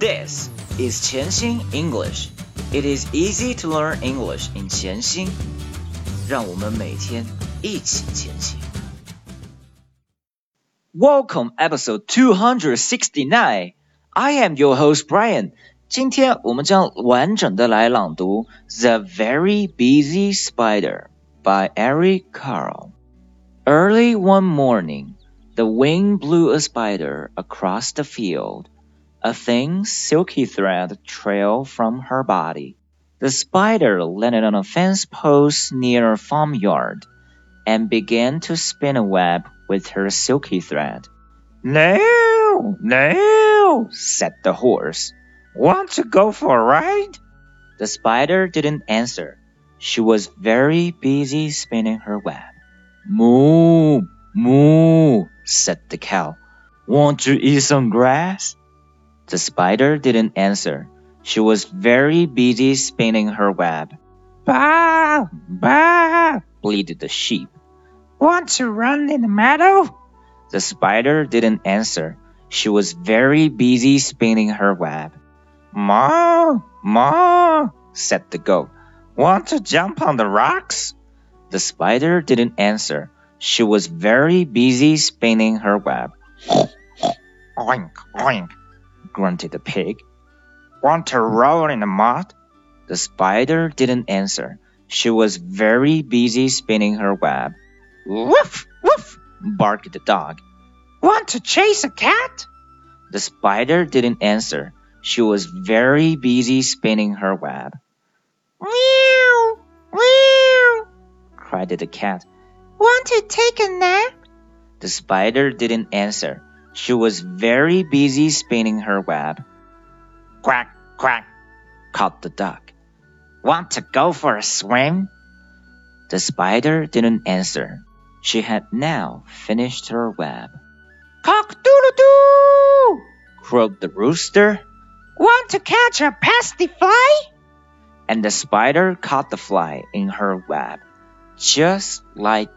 This is 潜心 English. It is easy to learn English in 潜心。让我们每天一起前行。Welcome, episode two hundred sixty-nine. I am your host Brian. 今天我们将完整的来朗读《The Very Busy Spider》by Eric Carle. Early one morning, the wind blew a spider across the field. A thin, silky thread trailed from her body. The spider landed on a fence post near a farmyard and began to spin a web with her silky thread. No, no, said the horse. Want to go for a ride? The spider didn't answer. She was very busy spinning her web. Moo, moo, said the cow. Want to eat some grass? The spider didn't answer. She was very busy spinning her web. Bah! Bah! bleated the sheep. Want to run in the meadow? The spider didn't answer. She was very busy spinning her web. Ma! Ma! said the goat. Want to jump on the rocks? The spider didn't answer. She was very busy spinning her web. oink, oink, grunted the pig. Want to roll in the mud? The spider didn't answer. She was very busy spinning her web. Woof, woof, barked the dog. Want to chase a cat? The spider didn't answer. She was very busy spinning her web. Meow, meow, cried the cat. Want to take a nap? The spider didn't answer. She was very busy spinning her web. Quack, quack, called the duck. Want to go for a swim? The spider didn't answer. She had now finished her web. Cock-doodle-doo! crowed the rooster. Want to catch a pesky fly? And the spider caught the fly in her web, just like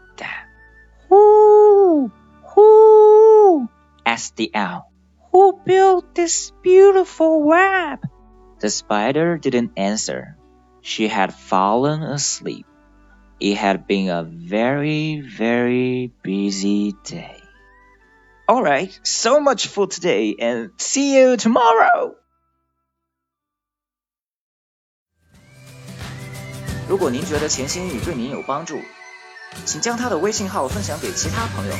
asked the owl. Who built this beautiful web? The spider didn't answer. She had fallen asleep. It had been a very, very busy day. Alright, so much for today and see you tomorrow! 如果您觉得潜心语对您有帮助，请将他的微信号分享给其他朋友，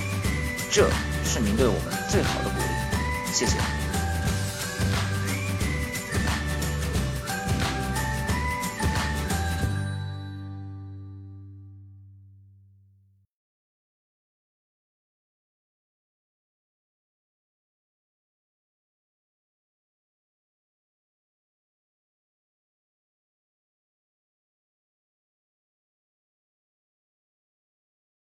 这是您对我们最好的鼓励。谢谢。